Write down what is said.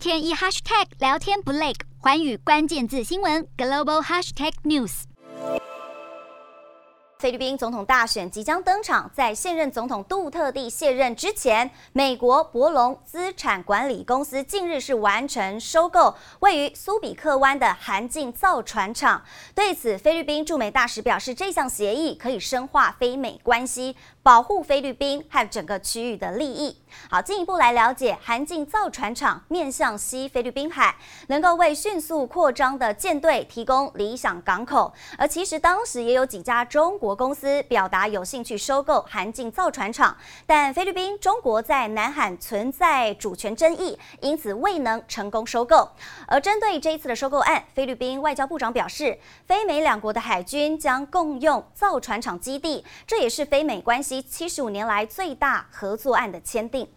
天一 hashtag 聊天不累，寰宇关键字新闻 global hashtag news。菲律宾总统大选即将登场，在现任总统杜特地卸任之前，美国博隆资产管理公司近日是完成收购位于苏比克湾的韩进造船厂。对此，菲律宾驻美大使表示，这项协议可以深化非美关系，保护菲律宾和整个区域的利益。好，进一步来了解，韩进造船厂面向西菲律宾海，能够为迅速扩张的舰队提供理想港口。而其实当时也有几家中国公司表达有兴趣收购韩进造船厂，但菲律宾、中国在南海存在主权争议，因此未能成功收购。而针对这一次的收购案，菲律宾外交部长表示，菲美两国的海军将共用造船厂基地，这也是菲美关系七十五年来最大合作案的签订。